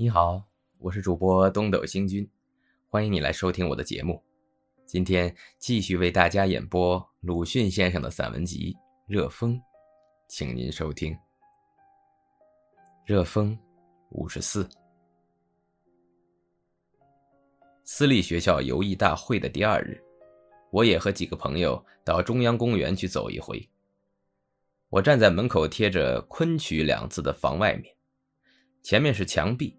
你好，我是主播东斗星君，欢迎你来收听我的节目。今天继续为大家演播鲁迅先生的散文集《热风》，请您收听《热风》五十四。私立学校游艺大会的第二日，我也和几个朋友到中央公园去走一回。我站在门口贴着“昆曲”两字的房外面，前面是墙壁。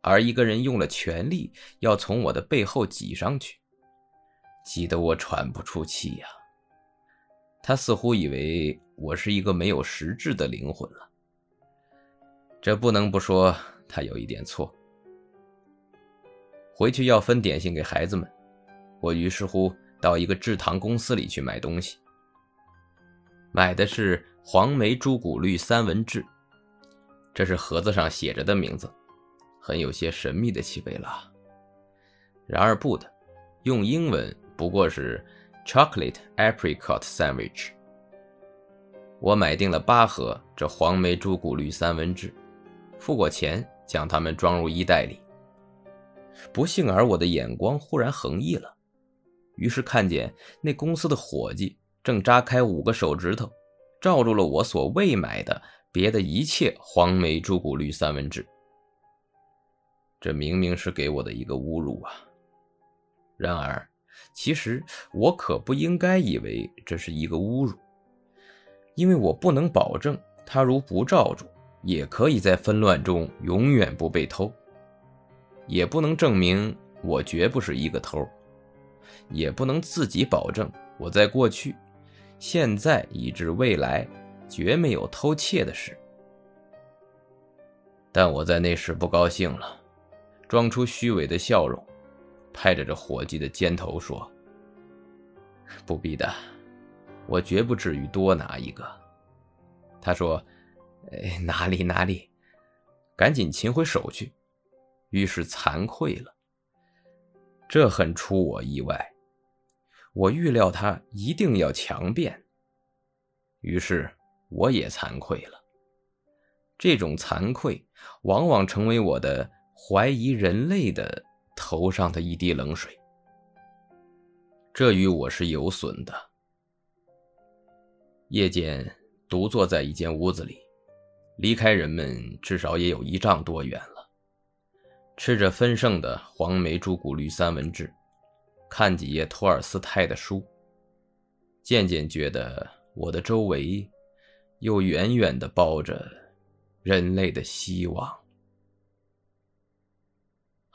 而一个人用了全力，要从我的背后挤上去，挤得我喘不出气呀。他似乎以为我是一个没有实质的灵魂了。这不能不说他有一点错。回去要分点心给孩子们，我于是乎到一个制糖公司里去买东西。买的是黄梅朱古绿三文治，这是盒子上写着的名字。很有些神秘的气味了。然而不的，用英文不过是 chocolate apricot sandwich。我买定了八盒这黄梅朱古绿三文治，付过钱，将它们装入衣袋里。不幸而我的眼光忽然横溢了，于是看见那公司的伙计正扎开五个手指头，罩住了我所未买的别的一切黄梅朱古绿三文治。这明明是给我的一个侮辱啊！然而，其实我可不应该以为这是一个侮辱，因为我不能保证他如不罩住，也可以在纷乱中永远不被偷；也不能证明我绝不是一个偷；也不能自己保证我在过去、现在以至未来绝没有偷窃的事。但我在那时不高兴了。装出虚伪的笑容，拍着这伙计的肩头说：“不必的，我绝不至于多拿一个。”他说：“哎，哪里哪里，赶紧擒回手去。”于是惭愧了。这很出我意外，我预料他一定要强辩，于是我也惭愧了。这种惭愧往往成为我的。怀疑人类的头上的一滴冷水，这与我是有损的。夜间独坐在一间屋子里，离开人们至少也有一丈多远了。吃着丰盛的黄梅猪骨绿三文治，看几页托尔斯泰的书，渐渐觉得我的周围又远远的包着人类的希望。